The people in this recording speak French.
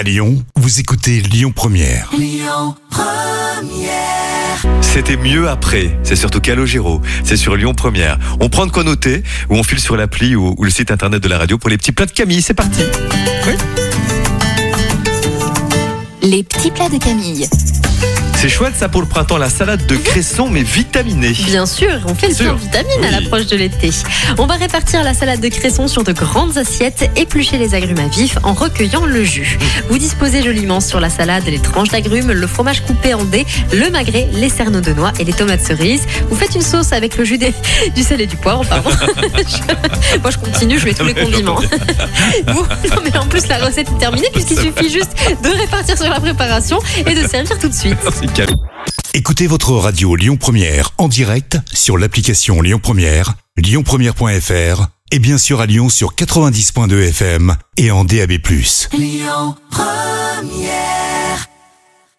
À Lyon, vous écoutez Lyon Première. C'était mieux après. C'est surtout Calogero. C'est sur Lyon Première. On prend de quoi noter ou on file sur l'appli ou, ou le site internet de la radio pour les petits plats de Camille. C'est parti. Les petits plats de Camille. C'est chouette ça pour le printemps, la salade de cresson mais vitaminée. Bien sûr, on fait le Sûr. plein de vitamines à l'approche de l'été. On va répartir la salade de cresson sur de grandes assiettes, éplucher les agrumes à vif en recueillant le jus. Vous disposez joliment sur la salade les tranches d'agrumes, le fromage coupé en dés, le magret, les cerneaux de noix et les tomates cerises. Vous faites une sauce avec le jus des- du sel et du poivre, pardon. Moi je continue, je mets tous les condiments. Vous- non mais en plus la recette est terminée puisqu'il suffit juste de répartir sur la préparation et de servir tout de suite. Écoutez votre radio Lyon Première en direct sur l'application Lyon Première, lyonpremière.fr et bien sûr à Lyon sur 90.2 FM et en DAB+.